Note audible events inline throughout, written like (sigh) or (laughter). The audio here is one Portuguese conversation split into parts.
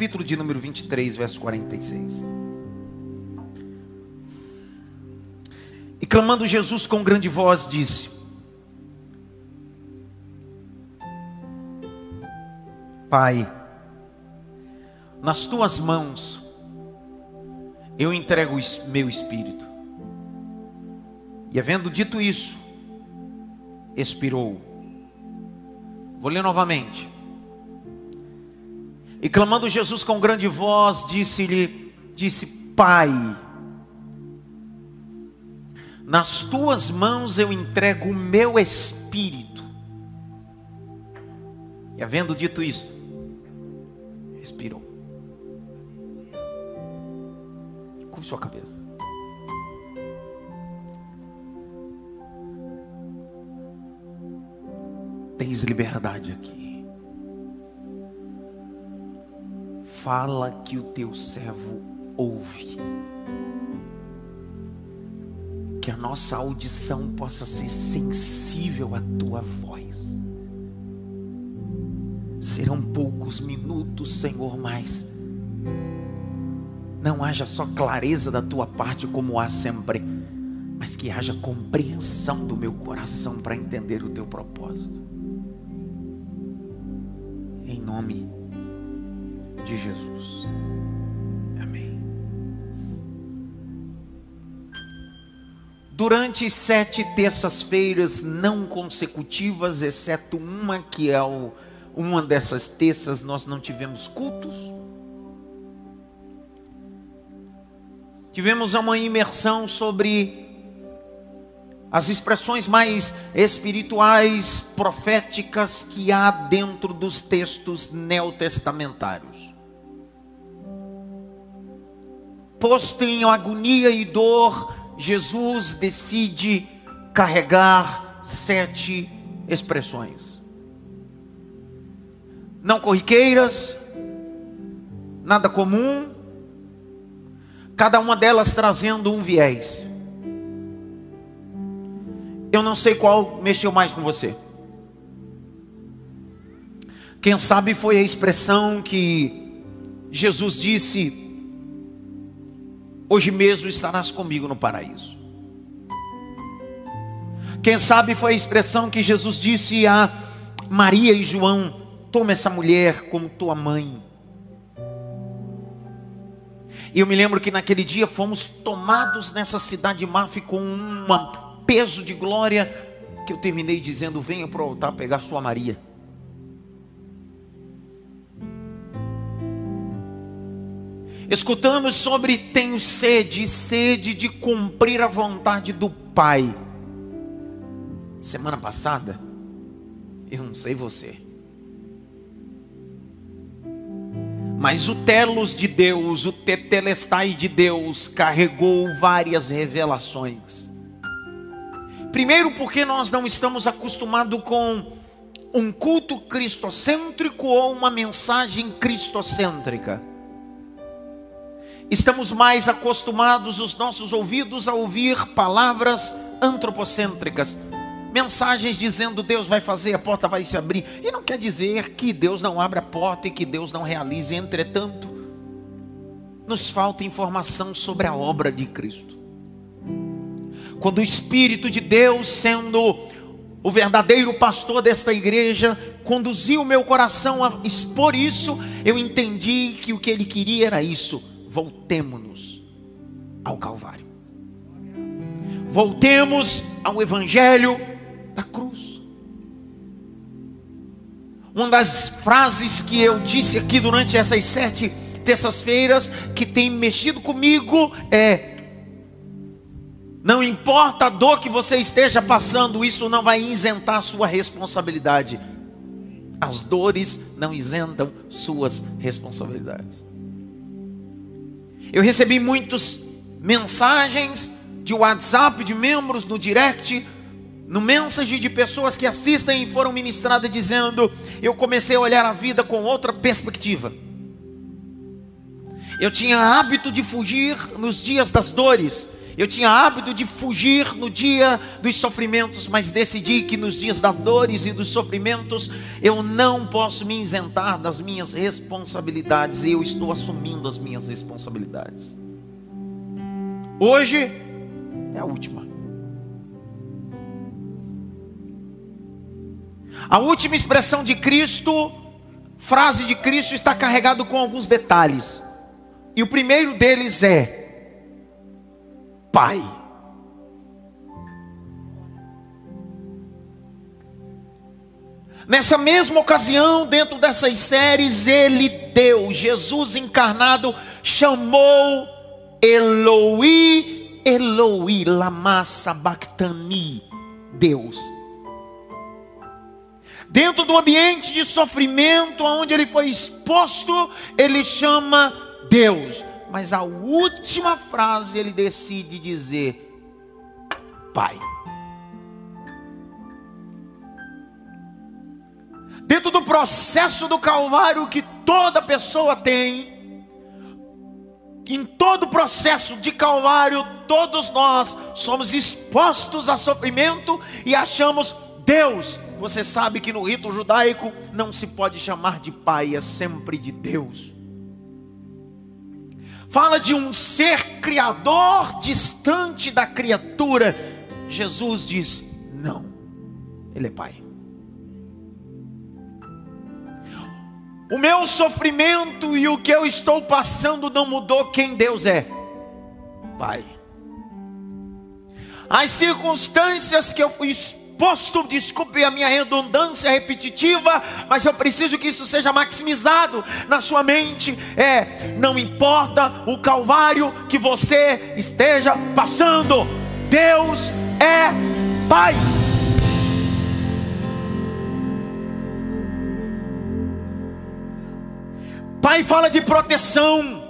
capítulo de número 23, verso 46. E clamando Jesus com grande voz, disse: Pai, nas tuas mãos eu entrego o meu espírito. E havendo dito isso, expirou. Vou ler novamente. E clamando Jesus com grande voz, disse-lhe, disse: Pai, nas tuas mãos eu entrego o meu espírito. E havendo dito isso, expirou. Curve sua cabeça. Tens liberdade aqui. Fala que o teu servo ouve. Que a nossa audição possa ser sensível à tua voz. Serão poucos minutos, Senhor, mas não haja só clareza da tua parte, como há sempre, mas que haja compreensão do meu coração para entender o teu propósito. Em nome de Jesus. Amém. Durante sete terças-feiras não consecutivas, exceto uma que é o, uma dessas terças, nós não tivemos cultos. Tivemos uma imersão sobre as expressões mais espirituais, proféticas que há dentro dos textos neotestamentários. Posto em agonia e dor, Jesus decide carregar sete expressões. Não corriqueiras, nada comum, cada uma delas trazendo um viés. Eu não sei qual mexeu mais com você. Quem sabe foi a expressão que Jesus disse: Hoje mesmo estarás comigo no paraíso. Quem sabe foi a expressão que Jesus disse a Maria e João: Toma essa mulher como tua mãe. E eu me lembro que naquele dia fomos tomados nessa cidade de Maf com um peso de glória que eu terminei dizendo: venha para o altar pegar sua Maria. Escutamos sobre tenho sede, sede de cumprir a vontade do Pai. Semana passada, eu não sei você. Mas o telos de Deus, o tetelestai de Deus, carregou várias revelações. Primeiro, porque nós não estamos acostumados com um culto cristocêntrico ou uma mensagem cristocêntrica. Estamos mais acostumados, os nossos ouvidos, a ouvir palavras antropocêntricas mensagens dizendo Deus vai fazer, a porta vai se abrir. E não quer dizer que Deus não abra a porta e que Deus não realize. Entretanto, nos falta informação sobre a obra de Cristo. Quando o Espírito de Deus, sendo o verdadeiro pastor desta igreja, conduziu o meu coração a expor isso, eu entendi que o que ele queria era isso: voltemos-nos ao Calvário. Voltemos ao Evangelho da cruz. Uma das frases que eu disse aqui durante essas sete terças-feiras que tem mexido comigo é: não importa a dor que você esteja passando, isso não vai isentar sua responsabilidade. As dores não isentam suas responsabilidades. Eu recebi muitas mensagens de WhatsApp de membros no direct no mensagem de pessoas que assistem e foram ministradas dizendo: Eu comecei a olhar a vida com outra perspectiva. Eu tinha hábito de fugir nos dias das dores. Eu tinha hábito de fugir no dia dos sofrimentos, mas decidi que nos dias das dores e dos sofrimentos eu não posso me isentar das minhas responsabilidades e eu estou assumindo as minhas responsabilidades. Hoje é a última. A última expressão de Cristo, frase de Cristo, está carregado com alguns detalhes. E o primeiro deles é Pai. Nessa mesma ocasião, dentro dessas séries, ele deu, Jesus encarnado, chamou Eloi, Eloi, lama sabachthani, Deus. Dentro do ambiente de sofrimento, onde ele foi exposto, ele chama Deus. Mas a última frase ele decide dizer: Pai. Dentro do processo do Calvário que toda pessoa tem, em todo o processo de Calvário, todos nós somos expostos a sofrimento e achamos Deus. Você sabe que no rito judaico não se pode chamar de pai, é sempre de Deus fala de um ser criador distante da criatura. Jesus diz: não, Ele é Pai. O meu sofrimento e o que eu estou passando não mudou quem Deus é. Pai. As circunstâncias que eu fui exposto, desculpe a minha redundância repetitiva, mas eu preciso que isso seja maximizado na sua mente. É, não importa o calvário que você esteja passando, Deus é Pai. Pai fala de proteção,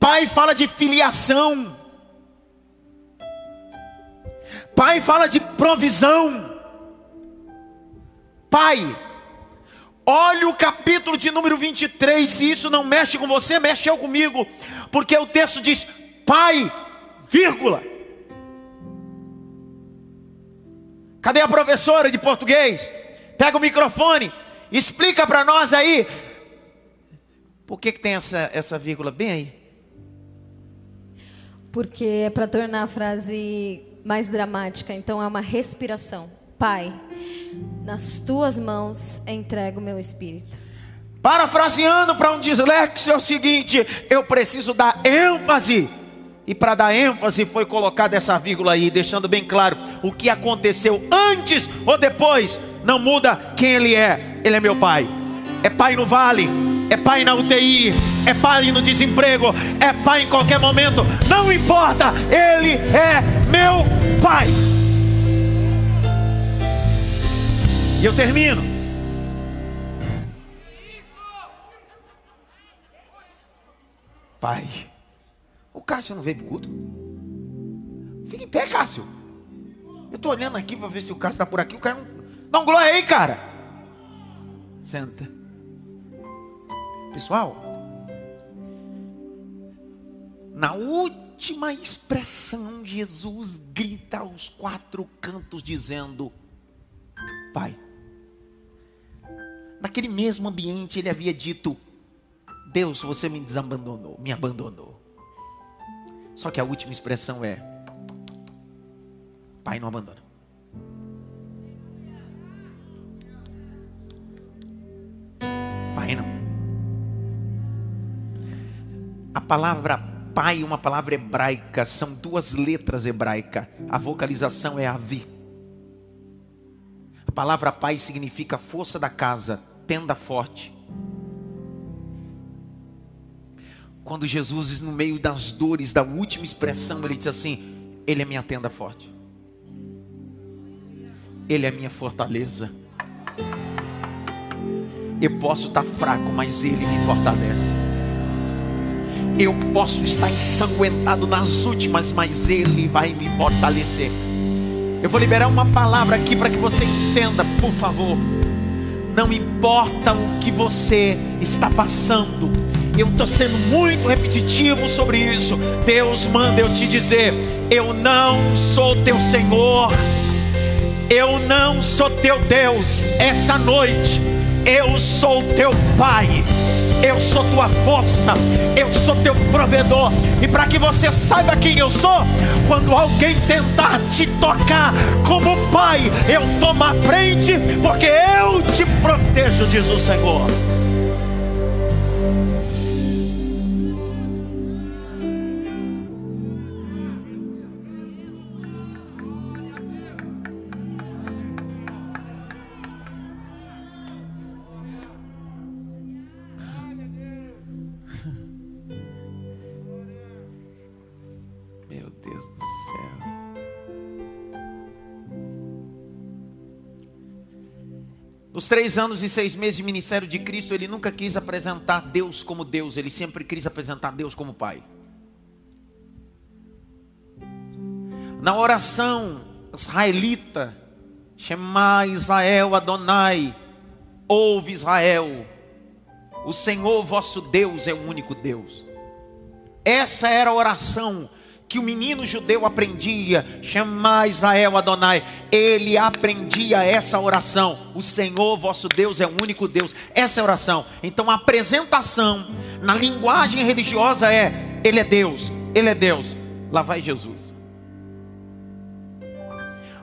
Pai fala de filiação. Pai fala de provisão. Pai, olha o capítulo de número 23. Se isso não mexe com você, mexeu comigo. Porque o texto diz: Pai, vírgula. Cadê a professora de português? Pega o microfone, explica para nós aí. Por que, que tem essa, essa vírgula bem aí? Porque é para tornar a frase mais dramática, então é uma respiração. Pai, nas tuas mãos entrego meu espírito. Parafraseando para um dislexo é o seguinte: eu preciso dar ênfase. E para dar ênfase foi colocada essa vírgula aí, deixando bem claro o que aconteceu antes ou depois, não muda quem ele é. Ele é meu pai. É pai no vale, é pai na UTI, é pai no desemprego, é pai em qualquer momento, não importa, ele é meu pai. E eu termino. Pai, o Cássio não veio pro culto? Fica em pé, Cássio. Eu tô olhando aqui para ver se o Cássio está por aqui. O cara não. Dá um glória aí, cara. Senta. Pessoal, na última expressão, Jesus grita aos quatro cantos, dizendo: Pai. Naquele mesmo ambiente, ele havia dito: Deus, você me desabandonou, me abandonou. Só que a última expressão é: Pai não abandona. Pai não. A palavra pai, uma palavra hebraica, são duas letras hebraicas. A vocalização é avi. A palavra pai significa força da casa, tenda forte. Quando Jesus, no meio das dores, da última expressão, ele diz assim: Ele é minha tenda forte. Ele é minha fortaleza. Eu posso estar fraco, mas Ele me fortalece. Eu posso estar ensanguentado nas últimas, mas Ele vai me fortalecer. Eu vou liberar uma palavra aqui para que você entenda, por favor. Não importa o que você está passando, Eu estou sendo muito repetitivo sobre isso. Deus manda eu te dizer: eu não sou teu Senhor, eu não sou teu Deus. Essa noite, eu sou teu Pai eu sou tua força, eu sou teu provedor. E para que você saiba quem eu sou, quando alguém tentar te tocar como pai, eu tomo a frente, porque eu te protejo, diz o Senhor. Três anos e seis meses de ministério de Cristo, ele nunca quis apresentar Deus como Deus, ele sempre quis apresentar Deus como Pai. Na oração israelita, Shema Israel Adonai, ouve Israel, o Senhor vosso Deus é o único Deus. Essa era a oração que o menino judeu aprendia, chamar Israel Adonai, ele aprendia essa oração. O Senhor vosso Deus é o único Deus. Essa é oração. Então a apresentação na linguagem religiosa é: Ele é Deus, Ele é Deus. Lá vai Jesus.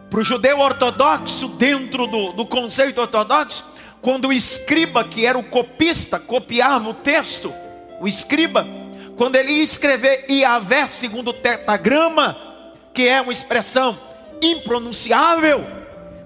Para o judeu ortodoxo, dentro do, do conceito ortodoxo, quando o escriba, que era o copista, copiava o texto, o escriba, quando ele ia escrever Iavé segundo o tetagrama, que é uma expressão impronunciável,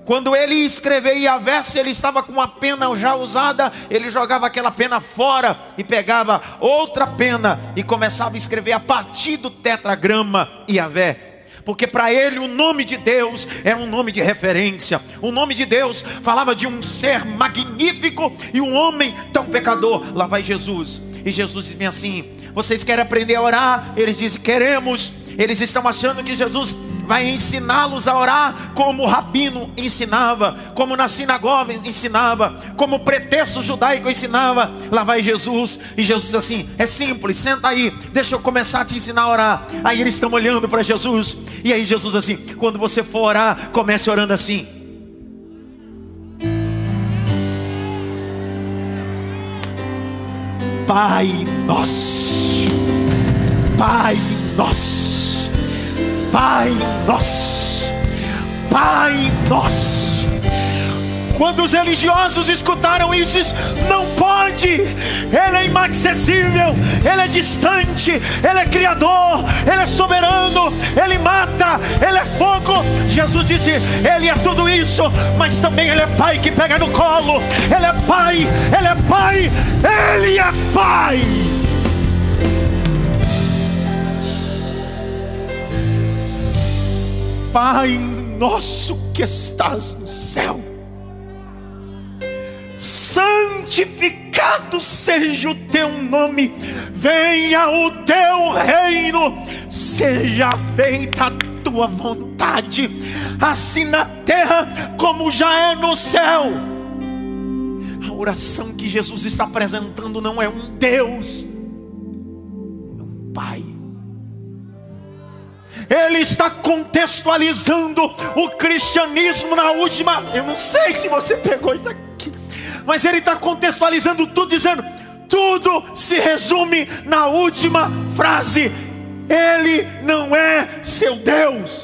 quando ele ia escrever Iavé, se ele estava com uma pena já usada, ele jogava aquela pena fora e pegava outra pena e começava a escrever a partir do tetragrama Iavé porque para ele o nome de Deus era um nome de referência. O nome de Deus falava de um ser magnífico e um homem tão pecador. Lá vai Jesus. E Jesus diz assim: vocês querem aprender a orar? Eles dizem: Queremos. Eles estão achando que Jesus vai ensiná-los a orar como o rabino ensinava, como na sinagoga ensinava, como o pretexto judaico ensinava. Lá vai Jesus, e Jesus assim: é simples, senta aí, deixa eu começar a te ensinar a orar. Aí eles estão olhando para Jesus, e aí Jesus assim: quando você for orar, comece orando assim. Pai nosso, Pai nosso, Pai nosso, Pai nosso. Quando os religiosos escutaram isso, não pode, Ele é inacessível, Ele é distante, Ele é criador, Ele é soberano, Ele mata, Ele é fogo. Jesus disse: Ele é tudo isso, mas também Ele é Pai que pega no colo, Ele é Pai, Ele é Pai, Ele é Pai. Pai nosso que estás no céu santificado seja o teu nome, venha o teu reino, seja feita a tua vontade, assim na terra como já é no céu. A oração que Jesus está apresentando não é um Deus, é um Pai. Ele está contextualizando o cristianismo na última. Eu não sei se você pegou isso aqui mas ele está contextualizando tudo, dizendo: tudo se resume na última frase: Ele não é seu Deus.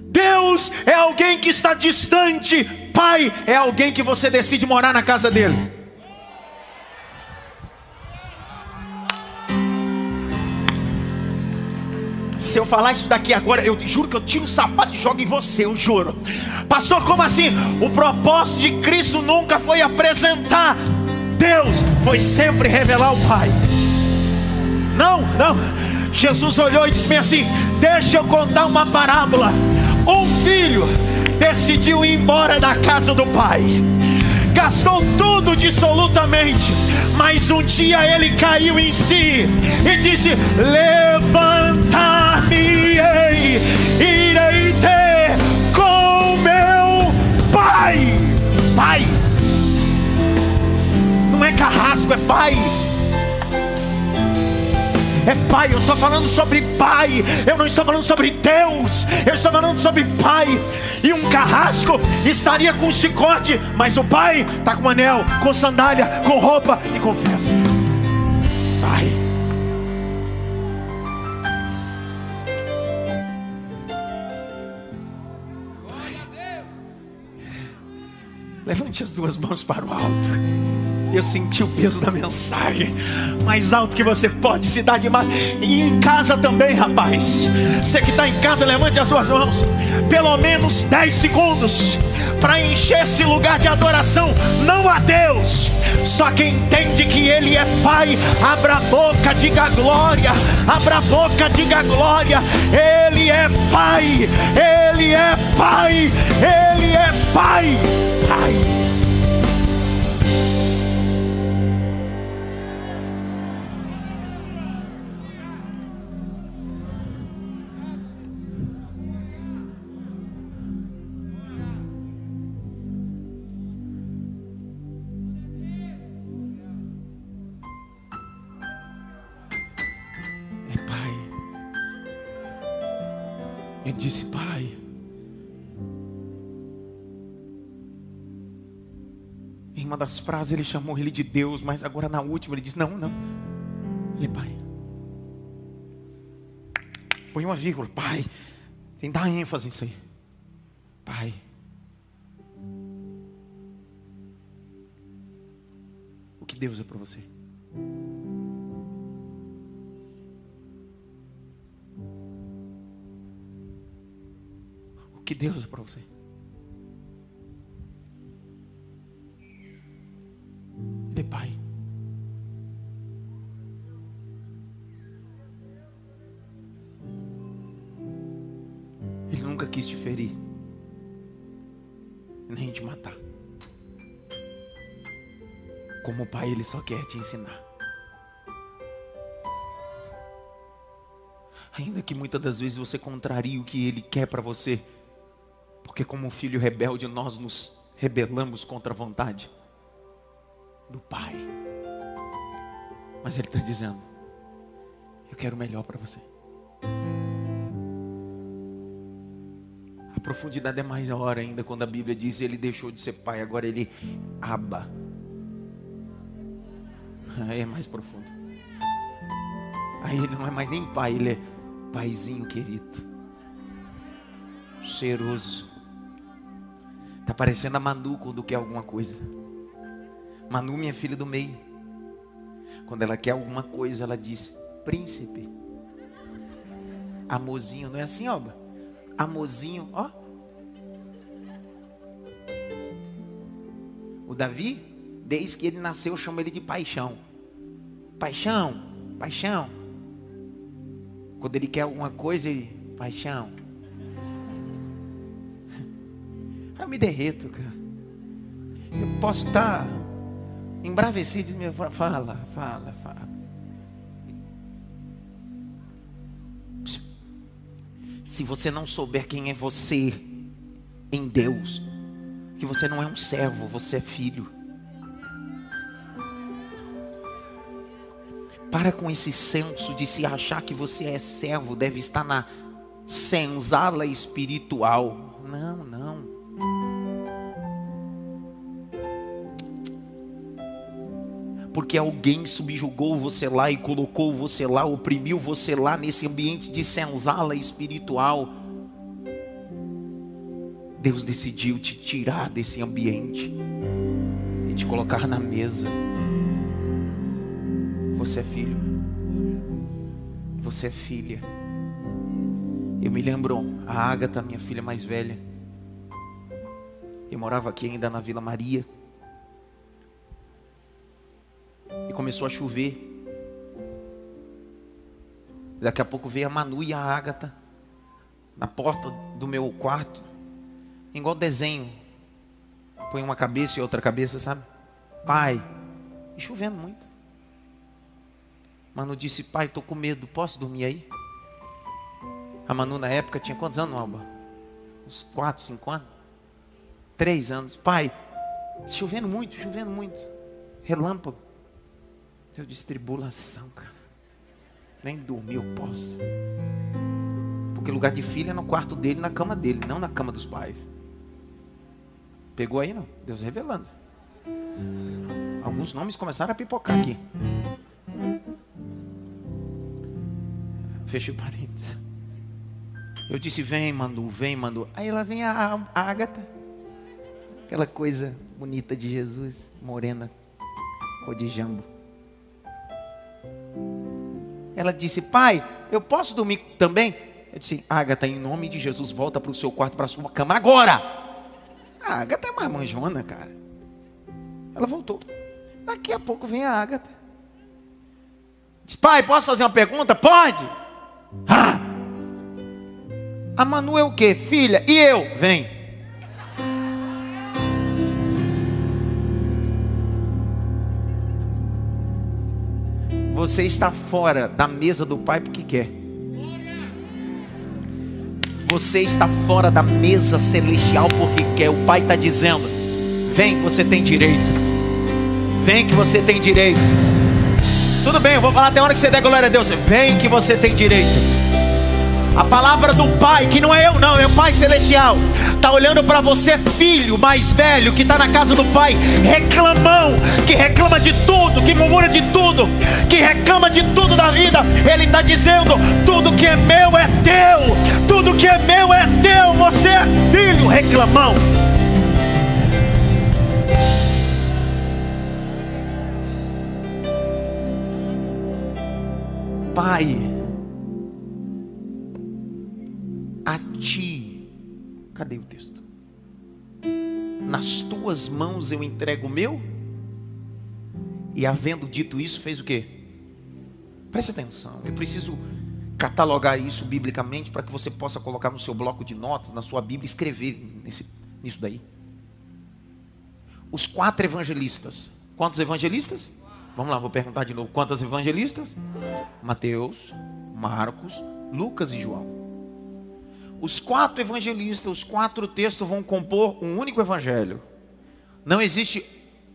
Deus é alguém que está distante, Pai é alguém que você decide morar na casa dele. Se eu falar isso daqui agora, eu juro que eu tiro o sapato e jogo em você, eu juro. Pastor, como assim? O propósito de Cristo nunca foi apresentar Deus, foi sempre revelar o Pai. Não, não. Jesus olhou e disse assim: Deixa eu contar uma parábola. Um filho decidiu ir embora da casa do pai gastou tudo dissolutamente, mas um dia ele caiu em si e disse: Levantar-me-ei, irei, irei ter com meu pai. Pai, não é carrasco, é pai. É pai, eu estou falando sobre pai, eu não estou falando sobre Deus, eu estou falando sobre pai. E um carrasco estaria com um chicote, mas o pai está com um anel, com sandália, com roupa e com festa. Pai. Levante as duas mãos para o alto. Eu senti o peso da mensagem. Mais alto que você pode se dar demais. E em casa também, rapaz. Você que está em casa, levante as suas mãos. Pelo menos 10 segundos. Para encher esse lugar de adoração. Não a Deus. Só quem entende que Ele é Pai. Abra a boca, diga glória. Abra a boca, diga glória. Ele é Pai. Ele é Pai. Ele é Pai. Pai. É Pai. Ele disse, Pai. Das frases ele chamou ele de Deus, mas agora na última ele diz: Não, não. Ele Pai. Põe uma vírgula, Pai. Tem que dar ênfase nisso aí. Pai. O que Deus é para você? O que Deus é para você? Ele só quer te ensinar. Ainda que muitas das vezes você contrarie o que ele quer para você, porque como filho rebelde nós nos rebelamos contra a vontade do pai. Mas ele está dizendo: Eu quero o melhor para você. A profundidade é mais hora ainda quando a Bíblia diz ele deixou de ser pai, agora ele aba. Aí (laughs) é mais profundo. Aí ele não é mais nem pai, ele é paizinho querido. Cheiroso. Tá parecendo a Manu quando quer alguma coisa. Manu, minha filha do meio. Quando ela quer alguma coisa, ela diz: Príncipe. Amorzinho, não é assim, ó? Amorzinho, ó. O Davi, desde que ele nasceu, eu chamo ele de paixão. Paixão, paixão. Quando ele quer alguma coisa, ele, paixão. (laughs) Eu me derreto, cara. Eu posso estar embravecido me fala, fala, fala. Se você não souber quem é você em Deus, que você não é um servo, você é filho. Para com esse senso de se achar que você é servo, deve estar na senzala espiritual. Não, não. Porque alguém subjugou você lá e colocou você lá, oprimiu você lá nesse ambiente de senzala espiritual. Deus decidiu te tirar desse ambiente e te colocar na mesa. Você é filho. Você é filha. Eu me lembro, a Ágata, minha filha mais velha. Eu morava aqui ainda na Vila Maria. E começou a chover. Daqui a pouco veio a Manu e a Ágata na porta do meu quarto, igual desenho. Põe uma cabeça e outra cabeça, sabe? Pai, e chovendo muito. Manu disse: Pai, estou com medo, posso dormir aí? A Manu na época tinha quantos anos, Alba? Uns 4, 5 anos? 3 anos. Pai, chovendo muito, chovendo muito. Relâmpago. Eu disse: tribulação, cara. Nem dormir eu posso. Porque lugar de filho é no quarto dele, na cama dele, não na cama dos pais. Pegou aí não? Deus revelando. Alguns nomes começaram a pipocar aqui. Fechei parênteses. Eu disse: Vem, Manu, vem, Manu. Aí ela vem a, a Agatha. Aquela coisa bonita de Jesus, morena, cor de jambo. Ela disse: Pai, eu posso dormir também? Eu disse: Agatha, em nome de Jesus, volta para o seu quarto, para a sua cama agora. A Agatha é mais manjona, cara. Ela voltou. Daqui a pouco vem a Agatha. Diz: Pai, posso fazer uma pergunta? Pode. Ah! A Manu é o quê? Filha. E eu? Vem. Você está fora da mesa do Pai porque quer. Você está fora da mesa celestial porque quer. O Pai está dizendo: Vem que você tem direito. Vem que você tem direito. Tudo bem, eu vou falar até a hora que você der glória a Deus. Vem que você tem direito. A palavra do Pai, que não é eu, não, é o Pai Celestial, está olhando para você, filho mais velho, que está na casa do Pai, reclamão, que reclama de tudo, que murmura de tudo, que reclama de tudo da vida. Ele está dizendo: tudo que é meu é teu, tudo que é meu é teu. Você é filho reclamão. Pai a ti. Cadê o texto? Nas tuas mãos eu entrego o meu. E havendo dito isso, fez o quê? Preste atenção, eu preciso catalogar isso biblicamente para que você possa colocar no seu bloco de notas, na sua Bíblia, escrever nesse, nisso daí. Os quatro evangelistas. Quantos evangelistas? Vamos lá, vou perguntar de novo. Quantos evangelistas? Mateus, Marcos, Lucas e João. Os quatro evangelistas, os quatro textos vão compor um único evangelho. Não existe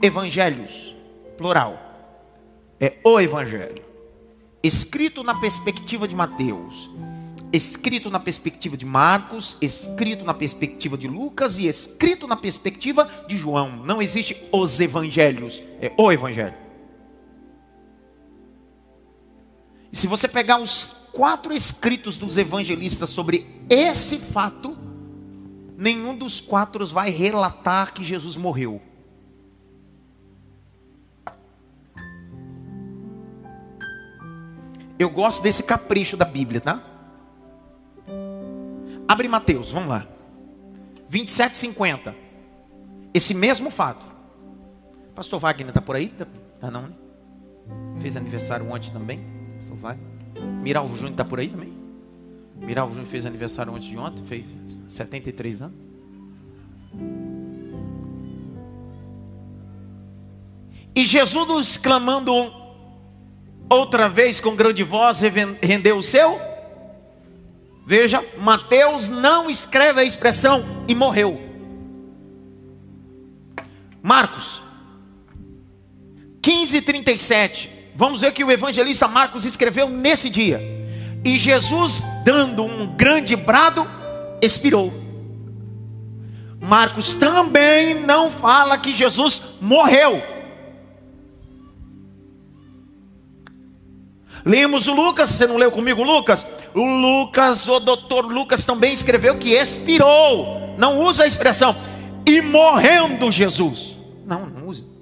evangelhos, plural. É o evangelho. Escrito na perspectiva de Mateus, escrito na perspectiva de Marcos, escrito na perspectiva de Lucas e escrito na perspectiva de João. Não existe os evangelhos, é o evangelho. E se você pegar os quatro escritos dos evangelistas sobre esse fato, nenhum dos quatro vai relatar que Jesus morreu. Eu gosto desse capricho da Bíblia, tá? Abre Mateus, vamos lá. 27, 50. Esse mesmo fato. Pastor Wagner está por aí? Tá não, né? Fez aniversário ontem também. Pastor Wagner. Miralvo Júnior está por aí também? Miralvo Júnior fez aniversário ontem de ontem, fez 73 anos. E Jesus clamando outra vez com grande voz, rendeu o seu. Veja, Mateus não escreve a expressão e morreu. Marcos 15, 37. Vamos ver que o evangelista Marcos escreveu nesse dia. E Jesus, dando um grande brado, expirou. Marcos também não fala que Jesus morreu. Lemos o Lucas, você não leu comigo Lucas? O Lucas, o doutor Lucas também escreveu que expirou. Não usa a expressão e morrendo Jesus. Não, não usa.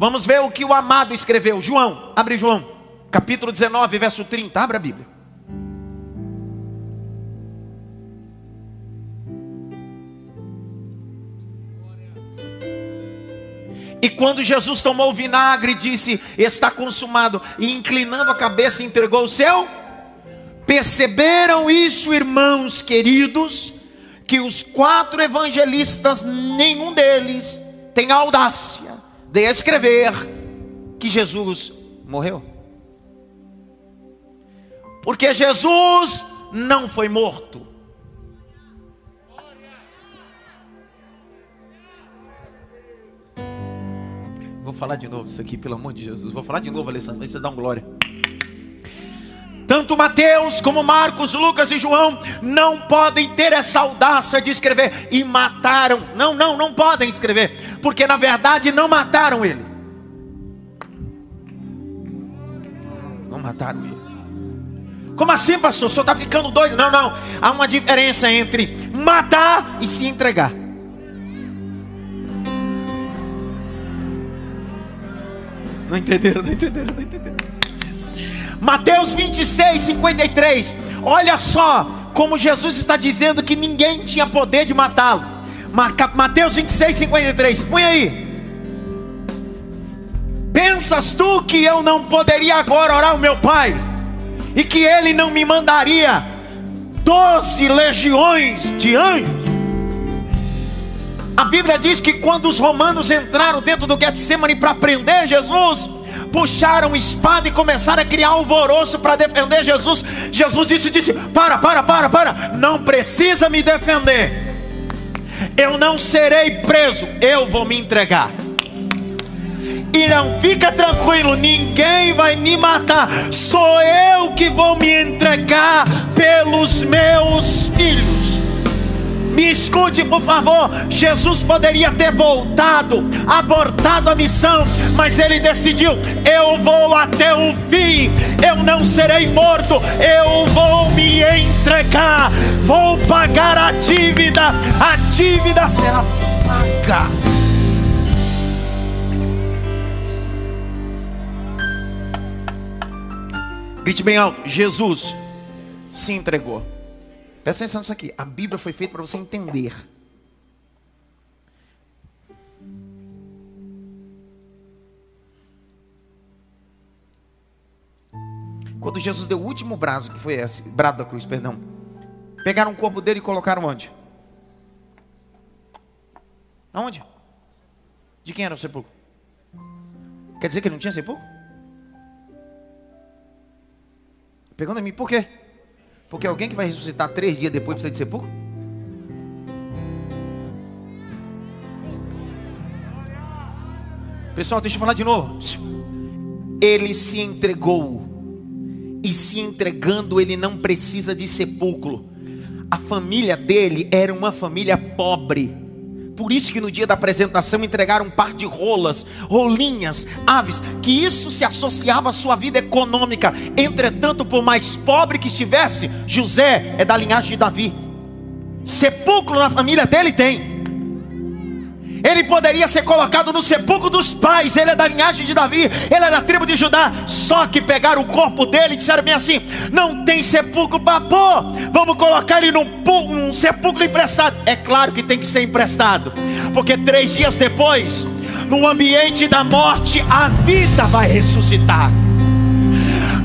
Vamos ver o que o amado escreveu. João, abre João, capítulo 19, verso 30. Abra a Bíblia. E quando Jesus tomou o vinagre, disse: Está consumado, e inclinando a cabeça, entregou o seu. Perceberam isso, irmãos queridos, que os quatro evangelistas, nenhum deles tem audácia de escrever que Jesus morreu. Porque Jesus não foi morto. Vou falar de novo isso aqui, pelo amor de Jesus. Vou falar de novo, Alessandro. Aí você dá um glória. Tanto Mateus como Marcos, Lucas e João não podem ter essa audácia de escrever e mataram. Não, não, não podem escrever, porque na verdade não mataram ele. Não mataram ele. Como assim, pastor? O senhor está ficando doido? Não, não. Há uma diferença entre matar e se entregar. Não entenderam, não entenderam, não entenderam. Mateus 26, 53. Olha só como Jesus está dizendo que ninguém tinha poder de matá-lo. Mateus 26, 53. Põe aí. Pensas tu que eu não poderia agora orar ao meu Pai? E que ele não me mandaria doze legiões de anjos? A Bíblia diz que quando os romanos entraram dentro do Getsemane para prender Jesus, puxaram espada e começaram a criar alvoroço para defender Jesus. Jesus disse, disse: "Para, para, para, para. Não precisa me defender. Eu não serei preso, eu vou me entregar." E não fica tranquilo, ninguém vai me matar. Sou eu que vou me entregar pelos meus filhos. Me escute, por favor. Jesus poderia ter voltado, abortado a missão, mas ele decidiu: eu vou até o fim, eu não serei morto, eu vou me entregar, vou pagar a dívida, a dívida será paga. Grite bem alto: Jesus se entregou. Presta atenção nisso aqui. A Bíblia foi feita para você entender. Quando Jesus deu o último braço, que foi esse, brado da cruz, perdão. Pegaram o corpo dele e colocaram onde? Aonde? De quem era o sepulcro? Quer dizer que ele não tinha sepulcro? Pergunta a mim, por quê? Porque alguém que vai ressuscitar três dias depois precisa de sepulcro? Pessoal, deixa eu falar de novo. Ele se entregou. E se entregando, ele não precisa de sepulcro. A família dele era uma família pobre por isso que no dia da apresentação entregaram um par de rolas, rolinhas, aves, que isso se associava à sua vida econômica. Entretanto, por mais pobre que estivesse, José é da linhagem de Davi. Sepulcro na família dele tem. Ele poderia ser colocado no sepulcro dos pais. Ele é da linhagem de Davi, ele é da tribo de Judá. Só que pegaram o corpo dele e disseram bem assim: não tem sepulcro para pôr, vamos colocar ele num, num sepulcro emprestado. É claro que tem que ser emprestado, porque três dias depois, no ambiente da morte, a vida vai ressuscitar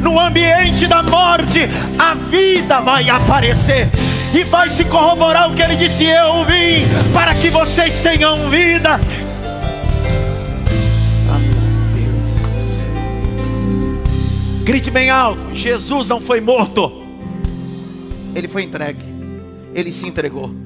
no ambiente da morte, a vida vai aparecer e vai se corroborar o que ele disse: Eu vim para que vocês tenham vida. Grite bem alto: Jesus não foi morto, ele foi entregue, ele se entregou.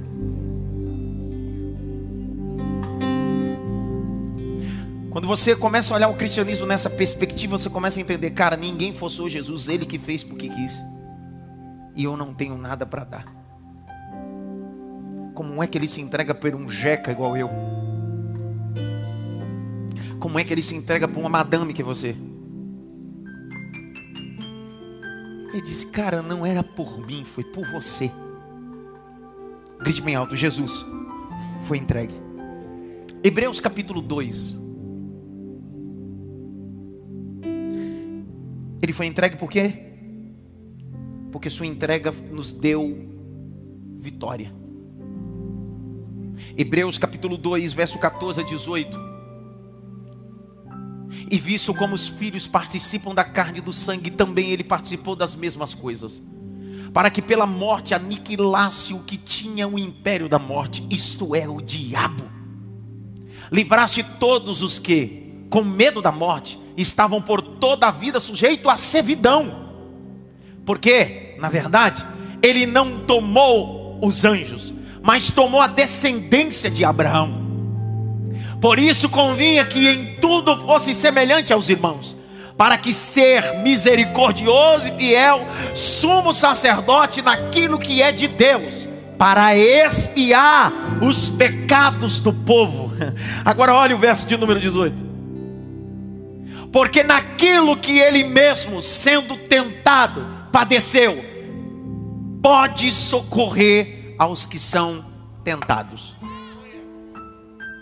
Quando você começa a olhar o cristianismo nessa perspectiva, você começa a entender, cara, ninguém forçou Jesus, ele que fez porque quis. E eu não tenho nada para dar. Como é que ele se entrega por um jeca igual eu? Como é que ele se entrega por uma madame que é você? Ele disse, cara, não era por mim, foi por você. Grite bem alto, Jesus foi entregue. Hebreus capítulo 2. Ele foi entregue por quê? Porque sua entrega nos deu vitória. Hebreus capítulo 2, verso 14 a 18. E visto como os filhos participam da carne e do sangue, também ele participou das mesmas coisas, para que pela morte aniquilasse o que tinha o império da morte, isto é, o diabo. Livraste todos os que, com medo da morte, estavam por toda a vida sujeitos à servidão. Porque, na verdade, ele não tomou os anjos, mas tomou a descendência de Abraão. Por isso convinha que em tudo fosse semelhante aos irmãos, para que ser misericordioso e fiel, sumo sacerdote naquilo que é de Deus, para expiar os pecados do povo. (laughs) Agora olha o verso de número 18. Porque naquilo que ele mesmo, sendo tentado, padeceu, pode socorrer aos que são tentados.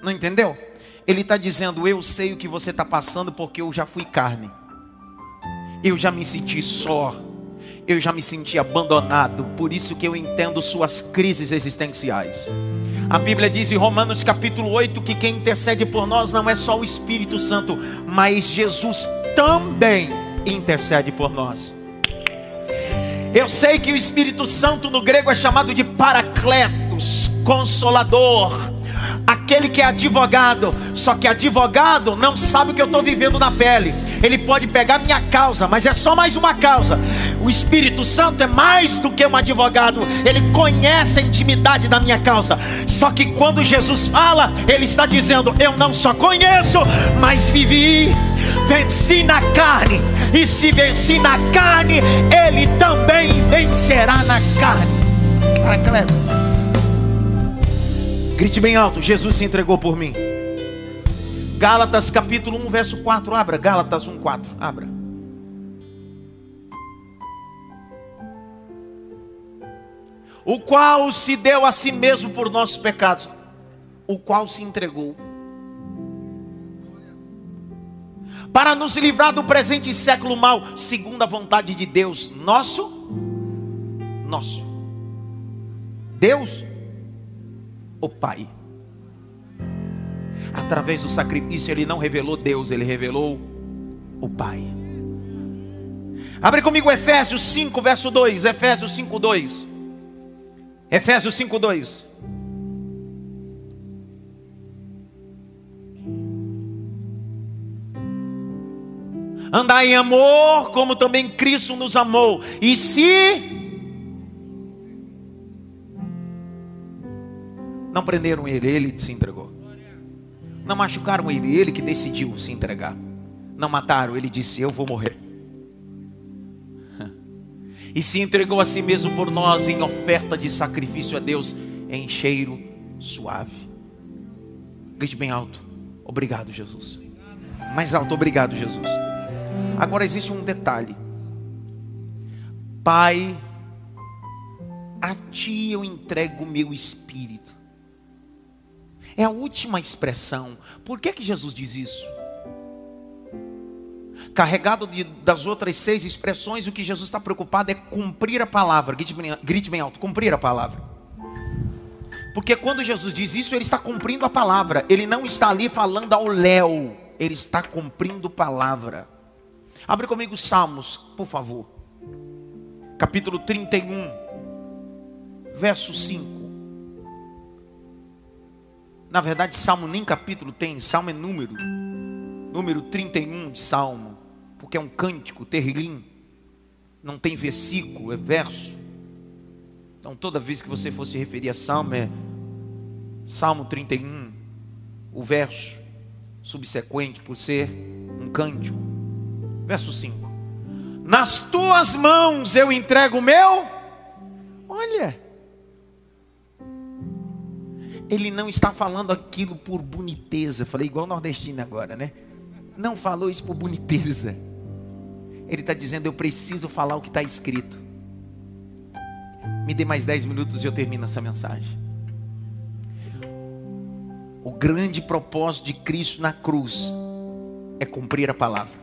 Não entendeu? Ele está dizendo: Eu sei o que você está passando, porque eu já fui carne. Eu já me senti só. Eu já me senti abandonado. Por isso que eu entendo suas crises existenciais. A Bíblia diz em Romanos capítulo 8 que quem intercede por nós não é só o Espírito Santo, mas Jesus também intercede por nós. Eu sei que o Espírito Santo no grego é chamado de Paracletos, consolador, aquele que é advogado. Só que advogado não sabe o que eu estou vivendo na pele. Ele pode pegar minha causa, mas é só mais uma causa. O Espírito Santo é mais do que um advogado. Ele conhece a intimidade da minha causa. Só que quando Jesus fala, ele está dizendo: Eu não só conheço, mas vivi. Venci na carne, e se venci na carne, ele também vencerá na carne. Grite bem alto: Jesus se entregou por mim. Gálatas capítulo 1, verso 4. Abra. Gálatas 1, 4. Abra. O qual se deu a si mesmo por nossos pecados, o qual se entregou, para nos livrar do presente século mal, segundo a vontade de Deus, nosso, nosso. Deus o Pai. Através do sacrifício, ele não revelou Deus, ele revelou o Pai. Abre comigo Efésios 5, verso 2. Efésios 5, 2. Efésios 5, 2. Andai em amor, como também Cristo nos amou. E se prenderam ele, ele se entregou. Não machucaram ele, ele que decidiu se entregar. Não mataram, ele disse: Eu vou morrer. (laughs) E se entregou a si mesmo por nós em oferta de sacrifício a Deus em cheiro suave. Grite bem alto: Obrigado, Jesus. Mais alto, obrigado, Jesus. Agora existe um detalhe. Pai, a ti eu entrego o meu espírito. É a última expressão. Por que, que Jesus diz isso? Carregado de, das outras seis expressões, o que Jesus está preocupado é cumprir a palavra. Grite bem, grite bem alto: cumprir a palavra. Porque quando Jesus diz isso, ele está cumprindo a palavra. Ele não está ali falando ao léu. Ele está cumprindo palavra. Abre comigo Salmos, por favor. Capítulo 31, verso 5. Na verdade, Salmo nem capítulo tem, Salmo é número. Número 31 de Salmo, porque é um cântico, terrilim. Não tem versículo, é verso. Então, toda vez que você for se referir a Salmo, é Salmo 31, o verso subsequente, por ser um cântico. Verso 5: Nas tuas mãos eu entrego o meu. Olha, ele não está falando aquilo por boniteza. Falei igual nordestino agora, né? Não falou isso por boniteza. Ele está dizendo: Eu preciso falar o que está escrito. Me dê mais dez minutos e eu termino essa mensagem. O grande propósito de Cristo na cruz é cumprir a palavra.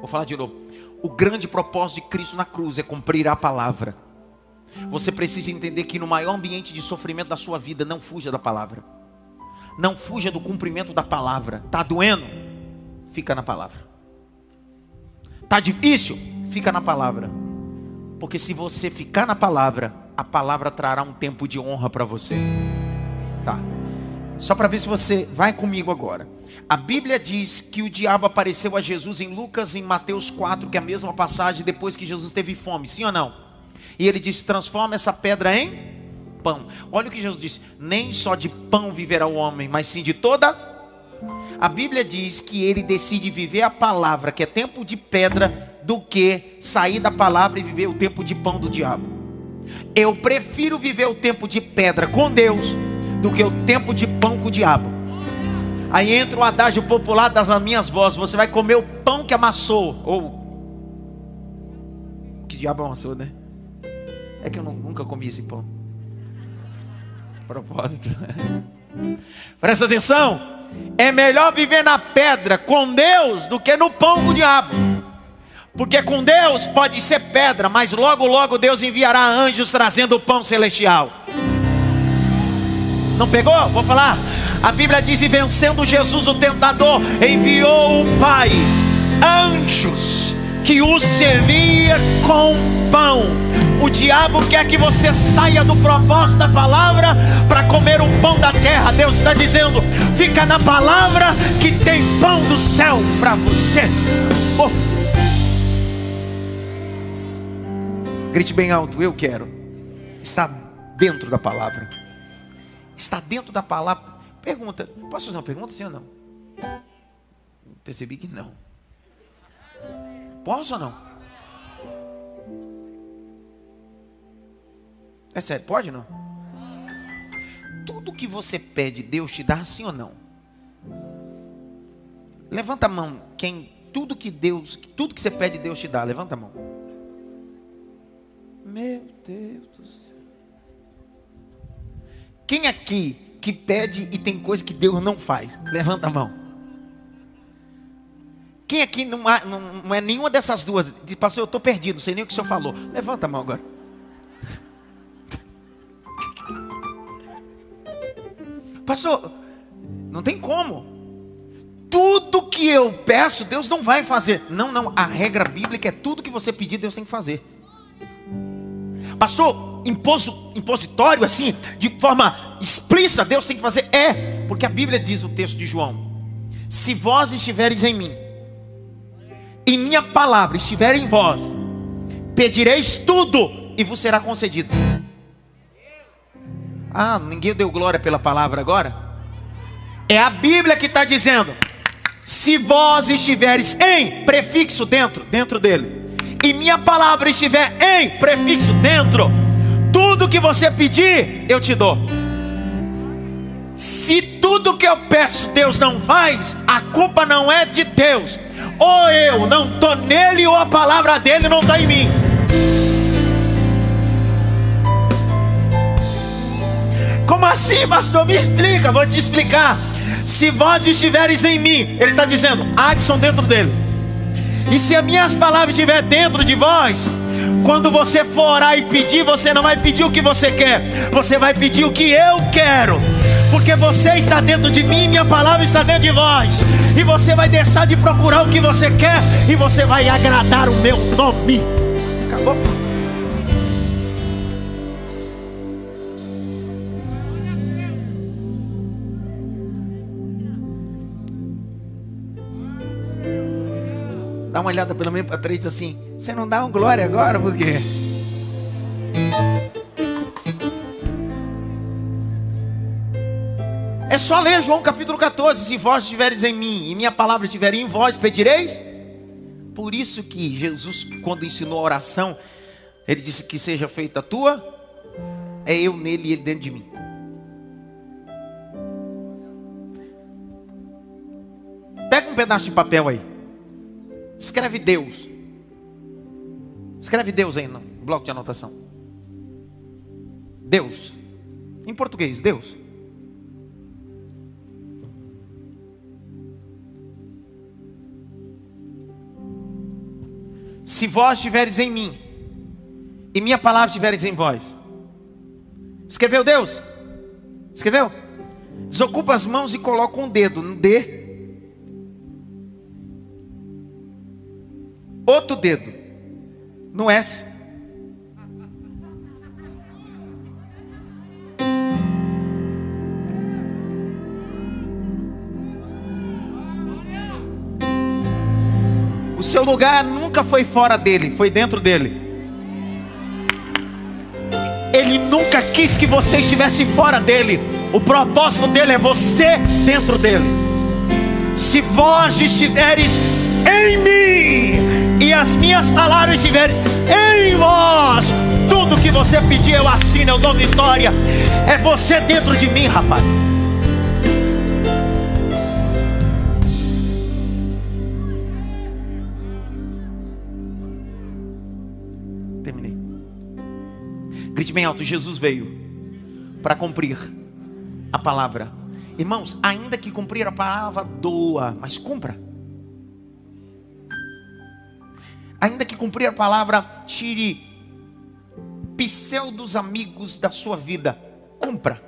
Vou falar de novo. O grande propósito de Cristo na cruz é cumprir a palavra. Você precisa entender que no maior ambiente de sofrimento da sua vida, não fuja da palavra. Não fuja do cumprimento da palavra. Tá doendo? Fica na palavra. Tá difícil? Fica na palavra. Porque se você ficar na palavra, a palavra trará um tempo de honra para você. Tá. Só para ver se você vai comigo agora. A Bíblia diz que o diabo apareceu a Jesus em Lucas em Mateus 4, que é a mesma passagem depois que Jesus teve fome, sim ou não? E ele diz: transforma essa pedra em pão. Olha o que Jesus disse: nem só de pão viverá o homem, mas sim de toda. A Bíblia diz que ele decide viver a palavra, que é tempo de pedra, do que sair da palavra e viver o tempo de pão do diabo. Eu prefiro viver o tempo de pedra com Deus do que o tempo de pão com o diabo. Aí entra o adágio popular das minhas vozes: você vai comer o pão que amassou. Ou. Que diabo amassou, né? É que eu nunca comi esse pão. Propósito. (laughs) Presta atenção. É melhor viver na pedra com Deus do que no pão com o diabo. Porque com Deus pode ser pedra, mas logo, logo Deus enviará anjos trazendo o pão celestial. Não pegou? Vou falar. A Bíblia diz: e vencendo Jesus o tentador, enviou o Pai anjos que o servia com pão. O diabo quer que você saia do propósito da palavra para comer o pão da terra. Deus está dizendo: fica na palavra que tem pão do céu para você. Oh. Grite bem alto: eu quero. Está dentro da palavra. Está dentro da palavra. Pergunta: posso fazer uma pergunta, sim ou não? Percebi que não. Posso ou não? É sério, pode não? Tudo que você pede, Deus te dá sim ou não? Levanta a mão, quem tudo que Deus, tudo que você pede, Deus te dá. Levanta a mão. Meu Deus do céu. Quem aqui que pede e tem coisa que Deus não faz? Levanta a mão. Quem aqui não, há, não, não é nenhuma dessas duas? Pastor, eu estou perdido, não sei nem o que o senhor falou. Levanta a mão agora. Pastor, não tem como. Tudo que eu peço, Deus não vai fazer. Não, não. A regra bíblica é tudo que você pedir, Deus tem que fazer. Pastor, imposto, impositório assim, de forma explícita, Deus tem que fazer? É, porque a Bíblia diz o texto de João: Se vós estiveres em mim, e minha palavra estiver em vós, pedireis tudo e vos será concedido. Ah, ninguém deu glória pela palavra agora? É a Bíblia que está dizendo: se vós estiveres em prefixo dentro, dentro dele, e minha palavra estiver em prefixo dentro, tudo que você pedir, eu te dou. Se tudo que eu peço Deus não faz, a culpa não é de Deus, ou eu não estou nele, ou a palavra dele não está em mim. Como assim, pastor? Me explica, vou te explicar. Se vós estiveres em mim, ele está dizendo, Adson dentro dele. E se as minhas palavras estiverem dentro de vós, quando você for orar e pedir, você não vai pedir o que você quer, você vai pedir o que eu quero porque você está dentro de mim, minha palavra está dentro de vós, e você vai deixar de procurar o que você quer, e você vai agradar o meu nome. Acabou? Dá uma olhada pelo menos para três assim. Você não dá um glória agora, por quê? É só ler João capítulo 14. Se vós estiveres em mim e minha palavra estiver em vós, pedireis. Por isso que Jesus, quando ensinou a oração, ele disse que seja feita a tua, é eu nele e ele dentro de mim. Pega um pedaço de papel aí. Escreve Deus. Escreve Deus aí no bloco de anotação. Deus. Em português, Deus. Se vós estiveres em mim, e minha palavra estiveres em vós. Escreveu Deus? Escreveu? Desocupa as mãos e coloca um dedo no D. Outro dedo no S. seu lugar nunca foi fora dele, foi dentro dele. Ele Ele nunca quis que você estivesse fora dele. O propósito dele é você dentro dele. Se vós estiveres em mim e as minhas palavras estiveres em vós, tudo que você pedir eu assino, eu dou vitória. É você dentro de mim, rapaz. Terminei. Grite bem alto: Jesus veio para cumprir a palavra. Irmãos, ainda que cumprir a palavra doa, mas cumpra. Ainda que cumprir a palavra tire pseudos amigos da sua vida, cumpra.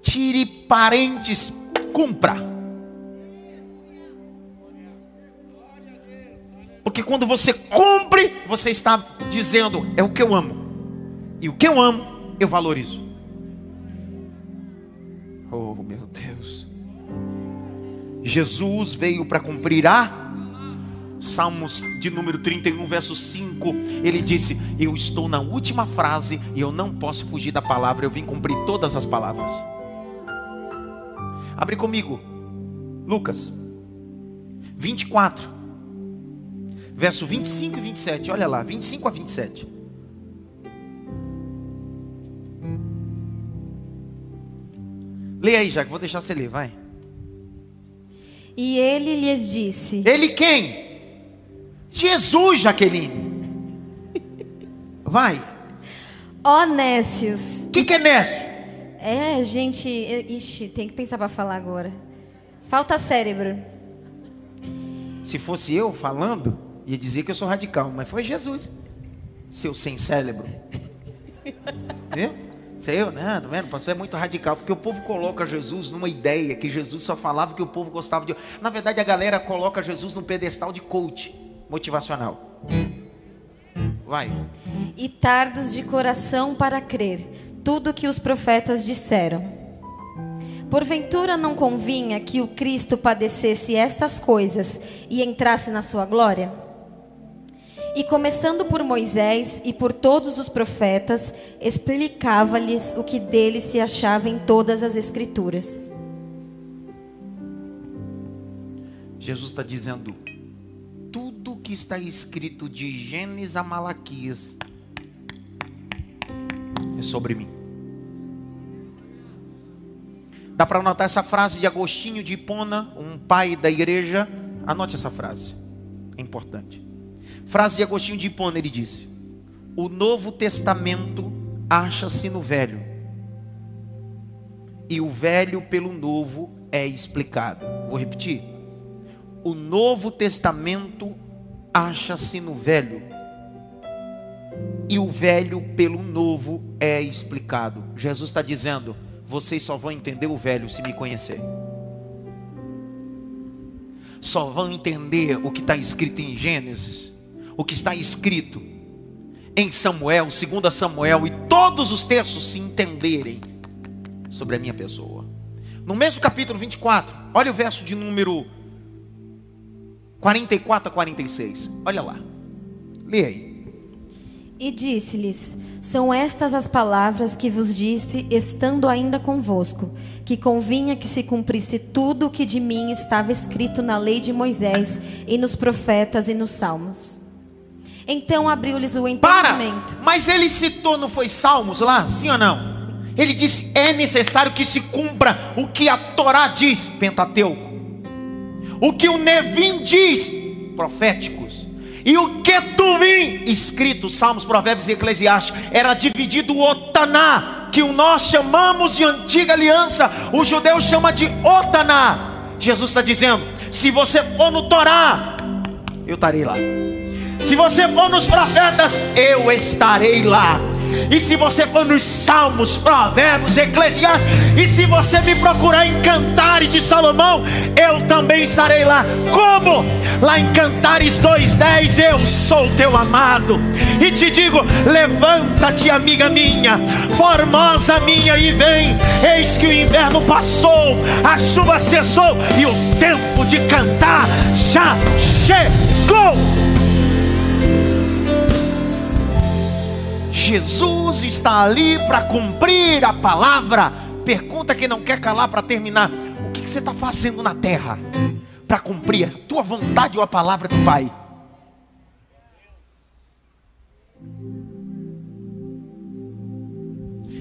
Tire parentes, cumpra. Porque quando você cumpre, você está dizendo: é o que eu amo. E o que eu amo, eu valorizo. Oh, meu Deus. Jesus veio para cumprir a Salmos de número 31, verso 5, ele disse: Eu estou na última frase e eu não posso fugir da palavra, eu vim cumprir todas as palavras. Abre comigo, Lucas 24, verso 25 e 27, olha lá, 25 a 27. Leia aí, que vou deixar você ler, vai. E ele lhes disse: Ele quem? Jesus, Jaqueline. Vai. Ó Nécios. O que, que é Nécio? É, gente. Ixi, tem que pensar para falar agora. Falta cérebro. Se fosse eu falando, ia dizer que eu sou radical, mas foi Jesus. Seu sem cérebro. (laughs) Viu? Sei eu, né? Tá vendo? O pastor é muito radical, porque o povo coloca Jesus numa ideia que Jesus só falava que o povo gostava de. Na verdade, a galera coloca Jesus num pedestal de coach motivacional. Vai. E tardos de coração para crer tudo que os profetas disseram. Porventura não convinha que o Cristo padecesse estas coisas e entrasse na sua glória? E começando por Moisés e por todos os profetas, explicava-lhes o que dele se achava em todas as Escrituras. Jesus está dizendo: tudo que está escrito de Gênesis a Malaquias é sobre mim. Dá para anotar essa frase de Agostinho de Hipona, um pai da igreja? Anote essa frase, é importante. Frase de Agostinho de Hipona, ele disse: O Novo Testamento acha-se no Velho, e o Velho pelo Novo é explicado. Vou repetir o Novo Testamento acha-se no Velho. E o velho pelo novo é explicado. Jesus está dizendo: vocês só vão entender o velho se me conhecer. Só vão entender o que está escrito em Gênesis, o que está escrito em Samuel, 2 Samuel e todos os textos se entenderem sobre a minha pessoa. No mesmo capítulo 24, olha o verso de número 44 a 46. Olha lá. Lê aí. E disse-lhes: São estas as palavras que vos disse, estando ainda convosco, que convinha que se cumprisse tudo o que de mim estava escrito na lei de Moisés, e nos profetas e nos salmos. Então abriu-lhes o entendimento. Para, mas ele citou, não foi Salmos lá? Sim ou não? Sim. Ele disse: é necessário que se cumpra o que a Torá diz, Pentateuco o que o Nevim diz, proféticos, e o Ketuvim, escrito, Salmos, Provérbios e Eclesiastes, era dividido o Otaná, que o nós chamamos de antiga aliança, o judeu chama de Otaná. Jesus está dizendo: se você for no Torá, eu estarei lá. Se você for nos profetas, eu estarei lá. E se você for nos Salmos, Provérbios, Eclesiastes, e se você me procurar em Cantares de Salomão, eu também estarei lá. Como? Lá em Cantares 2:10, eu sou teu amado. E te digo: levanta-te, amiga minha, formosa minha, e vem. Eis que o inverno passou, a chuva cessou e o tempo de cantar já chegou. Jesus está ali para cumprir a palavra. Pergunta quem não quer calar para terminar: o que, que você está fazendo na terra para cumprir a tua vontade ou a palavra do Pai?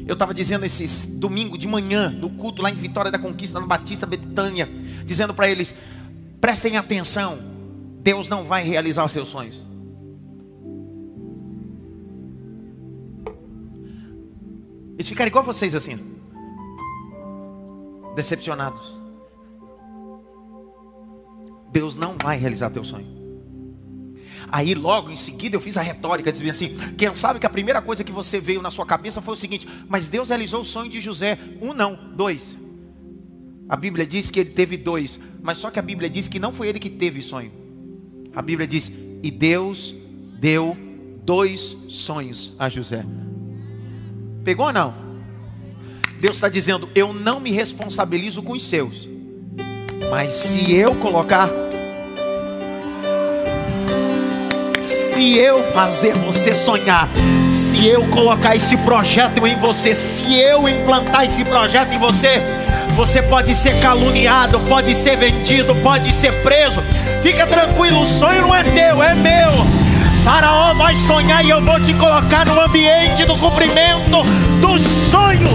Eu estava dizendo esse domingo de manhã, no culto lá em Vitória da Conquista, na Batista Betânia, dizendo para eles: prestem atenção, Deus não vai realizar os seus sonhos. Eles ficaram igual vocês assim, decepcionados. Deus não vai realizar teu sonho. Aí logo em seguida eu fiz a retórica, dizendo assim: quem sabe que a primeira coisa que você veio na sua cabeça foi o seguinte: mas Deus realizou o sonho de José. Um não, dois. A Bíblia diz que ele teve dois, mas só que a Bíblia diz que não foi ele que teve sonho. A Bíblia diz: e Deus deu dois sonhos a José. Pegou ou não? Deus está dizendo: eu não me responsabilizo com os seus, mas se eu colocar se eu fazer você sonhar, se eu colocar esse projeto em você, se eu implantar esse projeto em você, você pode ser caluniado, pode ser vendido, pode ser preso. Fica tranquilo, o sonho não é teu, é meu. Faraó vai sonhar e eu vou te colocar no ambiente do cumprimento dos sonhos.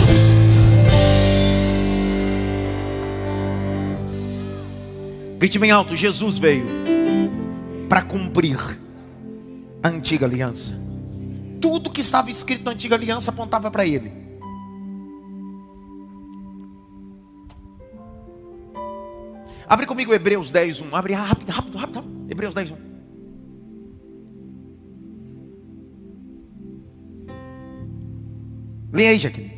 Grite bem alto: Jesus veio para cumprir a antiga aliança. Tudo que estava escrito na antiga aliança apontava para ele. Abre comigo Hebreus 10, 1. Abre rápido, rápido, rápido. Hebreus 10, 1. Leia aí, Jaqueline.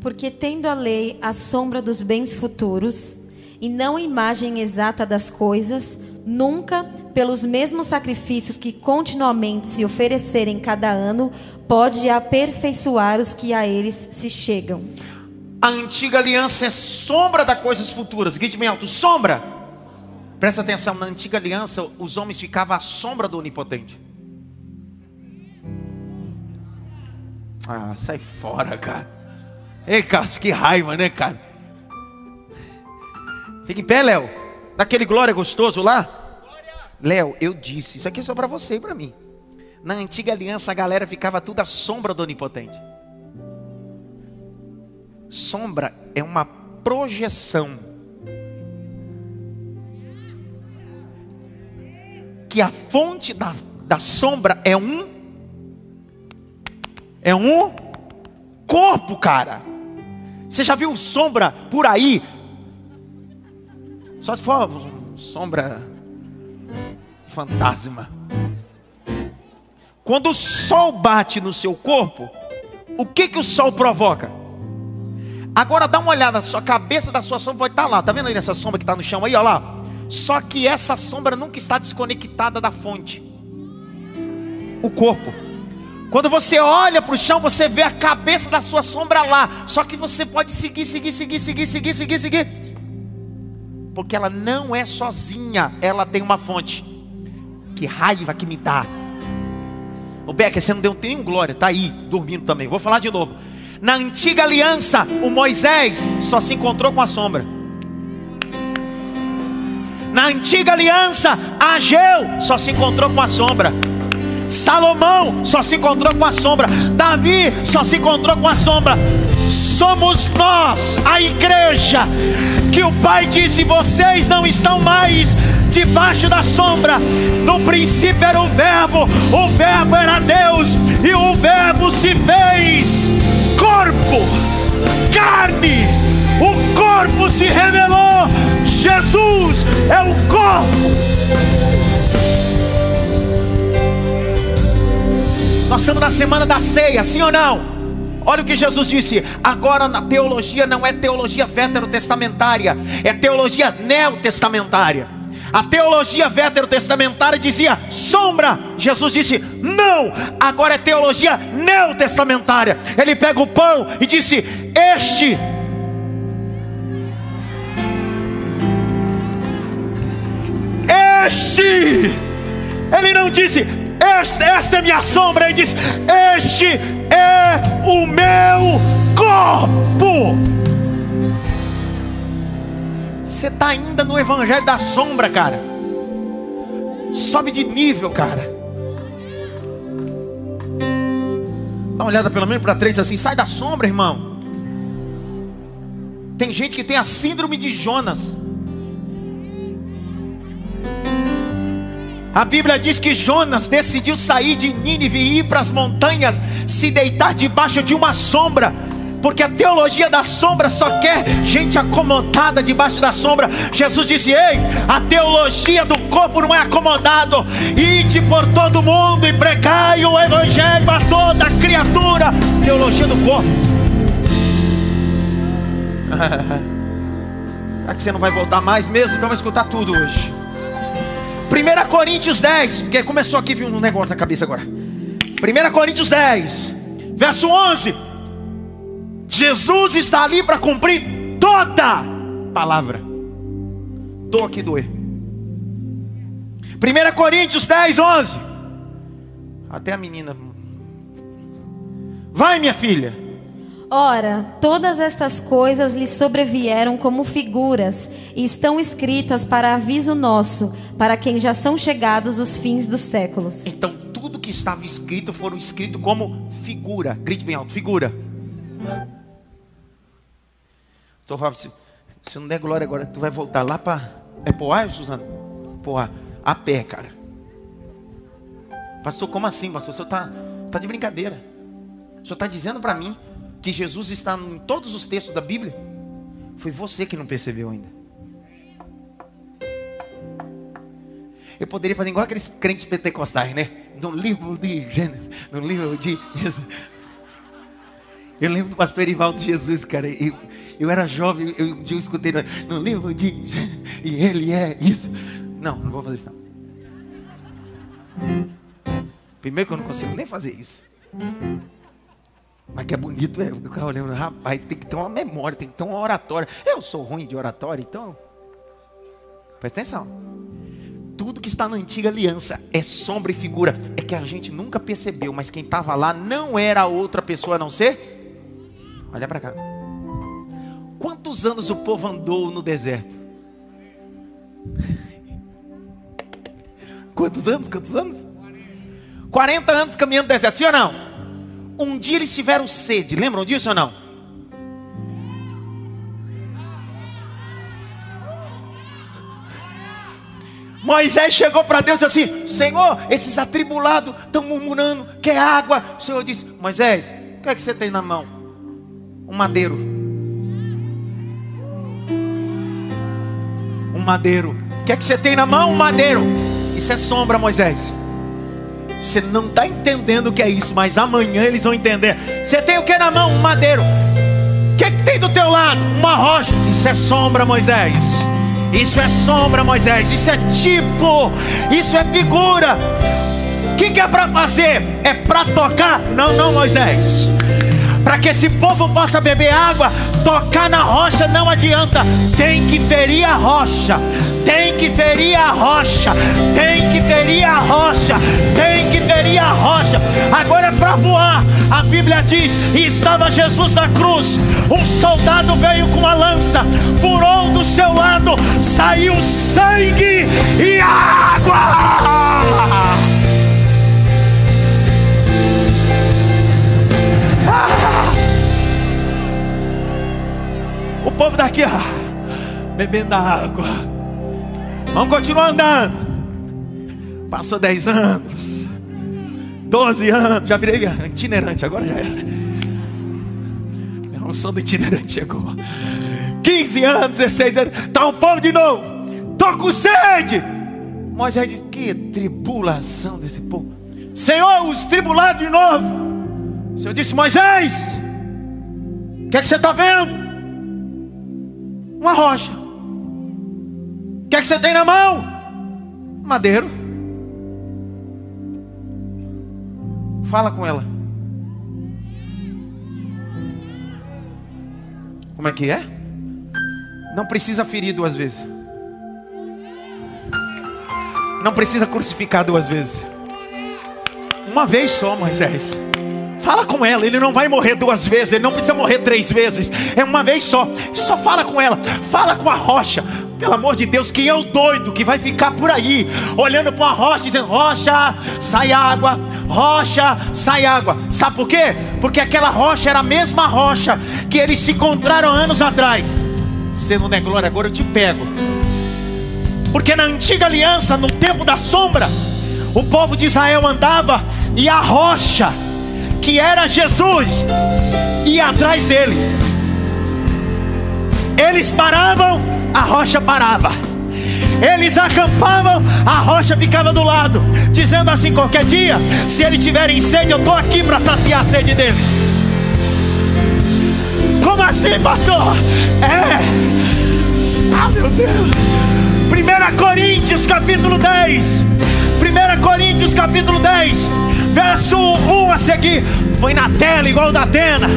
Porque tendo a lei a sombra dos bens futuros, e não a imagem exata das coisas, nunca, pelos mesmos sacrifícios que continuamente se oferecerem cada ano, pode aperfeiçoar os que a eles se chegam. A antiga aliança é sombra das coisas futuras. Alto, sombra. Presta atenção, na antiga aliança os homens ficavam à sombra do onipotente. Ah, sai fora, cara. Ei, Cássio, que raiva, né, cara? Fica em pé, Léo. Daquele glória gostoso lá. Léo, eu disse, isso aqui é só para você e para mim. Na antiga aliança a galera ficava tudo à sombra do onipotente. Sombra é uma projeção. Que a fonte da, da sombra é um é um corpo, cara. Você já viu sombra por aí? Só se for sombra fantasma. Quando o sol bate no seu corpo, o que que o sol provoca? Agora dá uma olhada, sua cabeça da sua sombra pode estar lá, tá vendo aí nessa sombra que está no chão aí, olha lá. Só que essa sombra nunca está desconectada da fonte. O corpo. Quando você olha para o chão, você vê a cabeça da sua sombra lá. Só que você pode seguir, seguir, seguir, seguir, seguir, seguir, seguir. Porque ela não é sozinha, ela tem uma fonte. Que raiva que me dá. O Becker, você não deu nenhum glória, tá aí, dormindo também. Vou falar de novo. Na antiga aliança, o Moisés só se encontrou com a sombra. Na antiga aliança, Ageu só se encontrou com a sombra. Salomão só se encontrou com a sombra. Davi só se encontrou com a sombra. Somos nós, a igreja, que o Pai disse: vocês não estão mais debaixo da sombra. No princípio era o Verbo, o Verbo era Deus, e o Verbo se fez corpo, carne. O corpo se revelou. Jesus é o corpo. Nós estamos na semana da ceia, sim ou não? Olha o que Jesus disse. Agora na teologia não é teologia veterotestamentária, é teologia neotestamentária. A teologia veterotestamentária dizia sombra. Jesus disse não. Agora é teologia neotestamentária. Ele pega o pão e disse: Este este. Ele não disse essa, é minha sombra. Ele diz: Este é o meu corpo. Você está ainda no evangelho da sombra, cara. Sobe de nível, cara. Dá uma olhada pelo menos para três assim, sai da sombra, irmão. Tem gente que tem a síndrome de Jonas. A Bíblia diz que Jonas decidiu sair de Nínive e ir para as montanhas, se deitar debaixo de uma sombra, porque a teologia da sombra só quer gente acomodada debaixo da sombra. Jesus disse: Ei, a teologia do corpo não é acomodado. Ide por todo mundo e pregai o evangelho a toda criatura. Teologia do corpo. (laughs) Será que você não vai voltar mais mesmo? Então vai escutar tudo hoje. 1 Coríntios 10, porque começou aqui, viu um negócio na cabeça agora. 1 Coríntios 10, verso 11. Jesus está ali para cumprir toda palavra. Estou aqui doer. 1 Coríntios 10, 11. Até a menina. Vai, minha filha. Ora, todas estas coisas lhe sobrevieram como figuras e estão escritas para aviso nosso, para quem já são chegados os fins dos séculos. Então, tudo que estava escrito foram escrito como figura. Grite bem alto, figura. Estou falando, se, se não der glória agora, tu vai voltar lá para. É Poá, Suzana? Poá. A pé, cara. Pastor, como assim, pastor? O senhor está tá de brincadeira. O senhor está dizendo para mim que Jesus está em todos os textos da Bíblia? Foi você que não percebeu ainda. Eu poderia fazer igual aqueles crentes pentecostais, né? No livro de Gênesis, no livro de. Eu lembro do pastor Erivaldo Jesus, cara. Eu, eu era jovem, eu, um dia eu escutei no livro de Gênesis, e ele é isso. Não, não vou fazer isso. Primeiro que eu não consigo nem fazer isso. Mas que é bonito, é, ficar olhando, rapaz, tem que ter uma memória, tem que ter uma oratória. Eu sou ruim de oratória, então. Presta atenção. Tudo que está na antiga aliança é sombra e figura. É que a gente nunca percebeu, mas quem estava lá não era outra pessoa a não ser. Olha para cá. Quantos anos o povo andou no deserto? Quantos anos? Quantos anos? 40 anos caminhando no deserto, sim ou não? Um dia eles tiveram sede, lembram disso ou não? Moisés chegou para Deus e disse assim: Senhor, esses atribulados estão murmurando, quer água. O Senhor disse: Moisés, o que é que você tem na mão? Um madeiro. Um madeiro. O que é que você tem na mão? Um madeiro. Isso é sombra, Moisés. Você não está entendendo o que é isso, mas amanhã eles vão entender. Você tem o que na mão? Um madeiro. O que, é que tem do teu lado? Uma rocha. Isso é sombra, Moisés. Isso é sombra, Moisés. Isso é tipo. Isso é figura. O que, que é para fazer? É para tocar? Não, não, Moisés. Para que esse povo possa beber água, tocar na rocha não adianta. Tem que ferir a rocha tem que ferir a rocha, tem que ferir a rocha, tem que ferir a rocha. Agora é para voar. A Bíblia diz: e estava Jesus na cruz. Um soldado veio com a lança, furou do seu lado, saiu sangue e água. O povo daqui, ó, bebendo água. Vamos continuar andando. Passou 10 anos, 12 anos, já virei itinerante, agora já era. A unção do itinerante chegou. 15 anos, 16 anos, está o povo de novo. Estou com sede. Moisés diz: Que tribulação desse povo. Senhor, os tribulados de novo. O Senhor disse: Moisés, o que é que você está vendo? Uma rocha que é que você tem na mão? Madeiro. Fala com ela. Como é que é? Não precisa ferir duas vezes. Não precisa crucificar duas vezes. Uma vez só, Moisés. Fala com ela, ele não vai morrer duas vezes, ele não precisa morrer três vezes, é uma vez só. Só fala com ela, fala com a rocha. Pelo amor de Deus, quem é o doido que vai ficar por aí, olhando para a rocha, dizendo: Rocha, sai água, rocha, sai água. Sabe por quê? Porque aquela rocha era a mesma rocha que eles se encontraram anos atrás. Você não é glória, agora eu te pego. Porque na antiga aliança, no tempo da sombra, o povo de Israel andava e a rocha que era Jesus, ia atrás deles. Eles paravam, a rocha parava. Eles acampavam, a rocha ficava do lado, dizendo assim: qualquer dia, se eles tiverem sede, eu estou aqui para saciar a sede deles. Como assim, pastor? É. Ah, meu Deus. 1 Coríntios capítulo 10. 1 Coríntios capítulo 10 verso 1 a seguir. Põe na tela igual da Atena.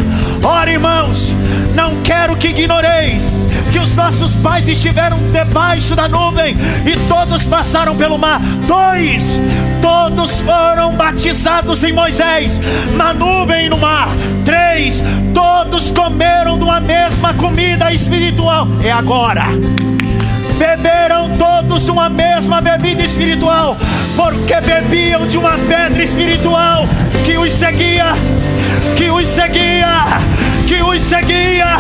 Ora, irmãos, não quero que ignoreis que os nossos pais estiveram debaixo da nuvem e todos passaram pelo mar. Dois, todos foram batizados em Moisés, na nuvem e no mar. Três, todos comeram de uma mesma comida espiritual. É agora beberam todos uma mesma bebida espiritual, porque bebiam de uma pedra espiritual que os seguia, que os seguia, que os seguia,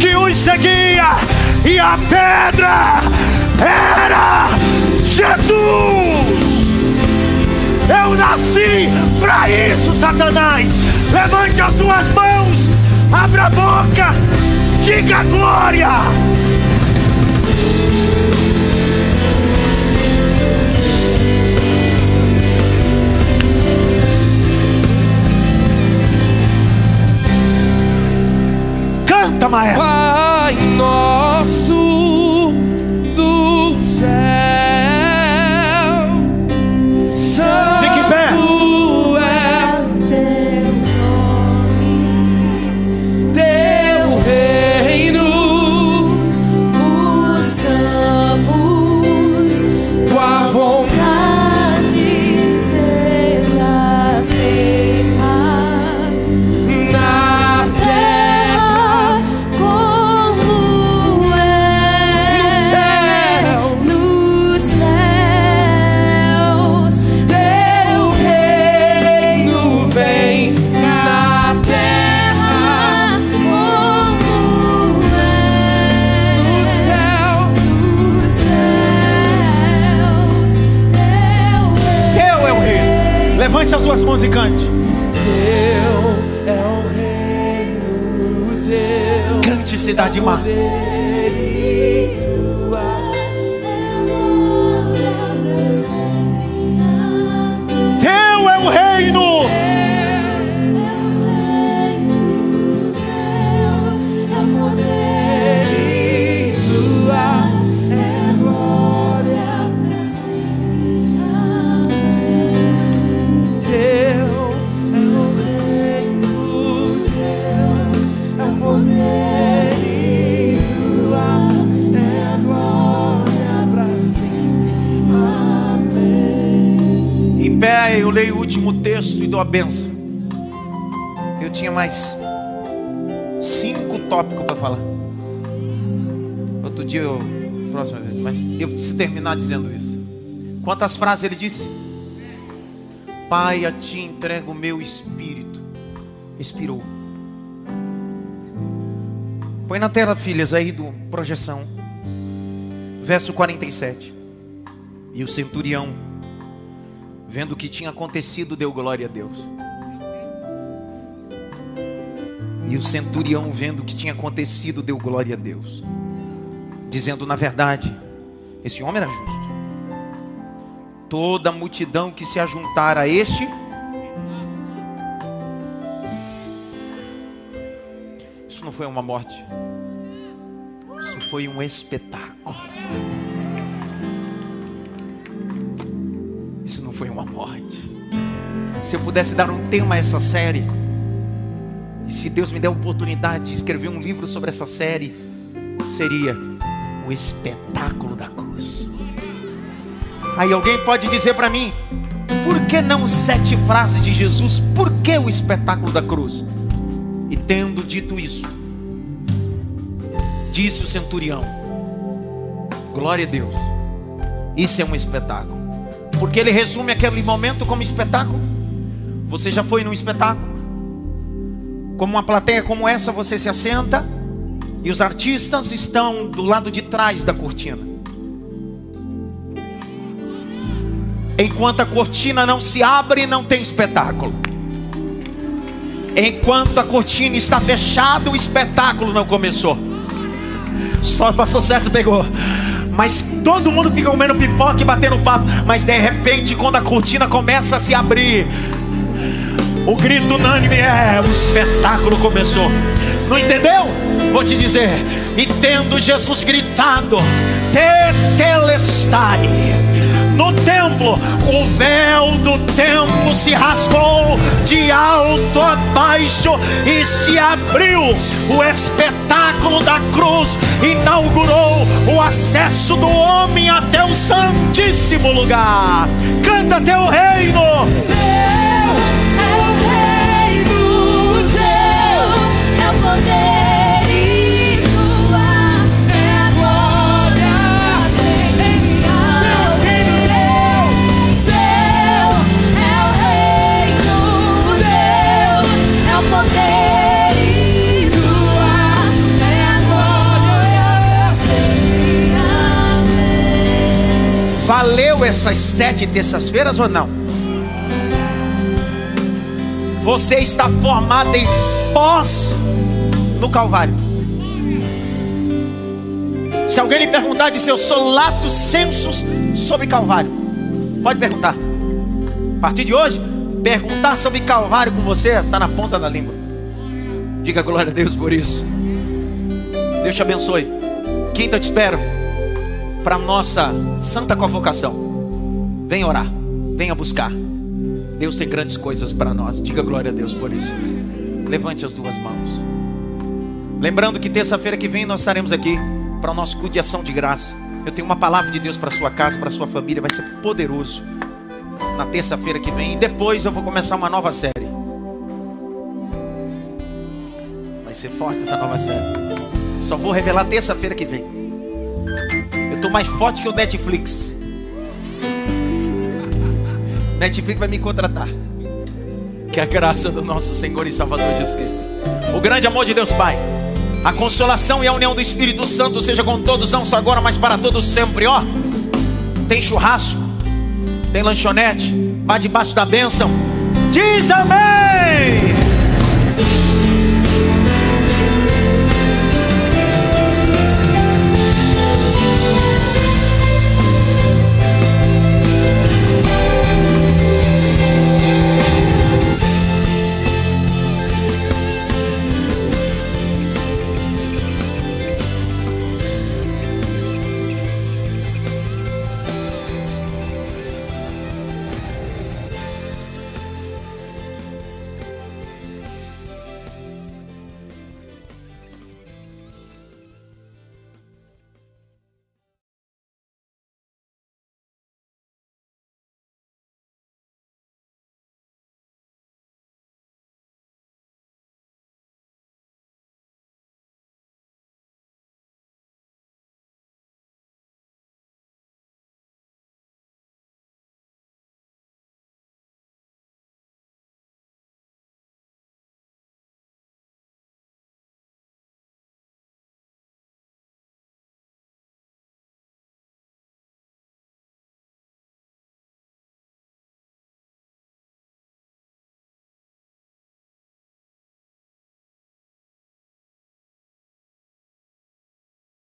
que os seguia, e a pedra era Jesus. Eu nasci para isso, Satanás. Levante as duas mãos, abra a boca, diga glória. Canta, maestro. Pai nosso Levante as suas mãos e cante. Teu é o reino, teu Cante, cidade má. Teu dou a benção. Eu tinha mais cinco tópicos para falar. Outro dia, eu, próxima vez, mas eu preciso terminar dizendo isso. Quantas frases ele disse? Pai, a ti entrego o meu espírito. Expirou. Põe na tela, filhas, aí do projeção. Verso 47. E o centurião vendo o que tinha acontecido, deu glória a Deus. E o centurião, vendo o que tinha acontecido, deu glória a Deus, dizendo: Na verdade, esse homem era justo. Toda a multidão que se ajuntara a este, isso não foi uma morte, isso foi um espetáculo. Foi uma morte. Se eu pudesse dar um tema a essa série, e se Deus me der a oportunidade de escrever um livro sobre essa série, seria o espetáculo da cruz. Aí alguém pode dizer para mim, Por que não sete frases de Jesus? Por que o espetáculo da cruz? E tendo dito isso, disse o centurião: Glória a Deus, isso é um espetáculo. Porque ele resume aquele momento como espetáculo. Você já foi num espetáculo? Como uma plateia como essa, você se assenta e os artistas estão do lado de trás da cortina. Enquanto a cortina não se abre, não tem espetáculo. Enquanto a cortina está fechada, o espetáculo não começou. Só para sucesso pegou. Mas todo mundo fica comendo pipoca e batendo papo. Mas de repente, quando a cortina começa a se abrir, o grito unânime é: o espetáculo começou. Não entendeu? Vou te dizer. E tendo Jesus gritado: Tetelestai. No templo, o véu do templo se rasgou de alto a baixo e se abriu. O espetáculo da cruz inaugurou o acesso do homem até o Santíssimo Lugar. Canta teu reino. É o Valeu essas sete terças-feiras ou não? Você está formado em pós no Calvário. Se alguém lhe perguntar, diz eu sou lato sensus sobre Calvário. Pode perguntar. A partir de hoje, perguntar sobre Calvário com você está na ponta da língua. Diga glória a Deus por isso. Deus te abençoe. Quinta eu te espero para nossa santa convocação. Venha orar, venha buscar. Deus tem grandes coisas para nós. Diga glória a Deus por isso. Levante as duas mãos. Lembrando que terça-feira que vem nós estaremos aqui para o nosso culto de ação de graça. Eu tenho uma palavra de Deus para sua casa, para sua família, vai ser poderoso. Na terça-feira que vem e depois eu vou começar uma nova série. Vai ser forte essa nova série. Só vou revelar terça-feira que vem. Mais forte que o Netflix. Netflix vai me contratar. Que a graça do nosso Senhor e Salvador Jesus Cristo, o grande amor de Deus Pai, a consolação e a união do Espírito Santo seja com todos, não só agora, mas para todos sempre. Ó, tem churrasco, tem lanchonete, vai debaixo da bênção. Diz amém.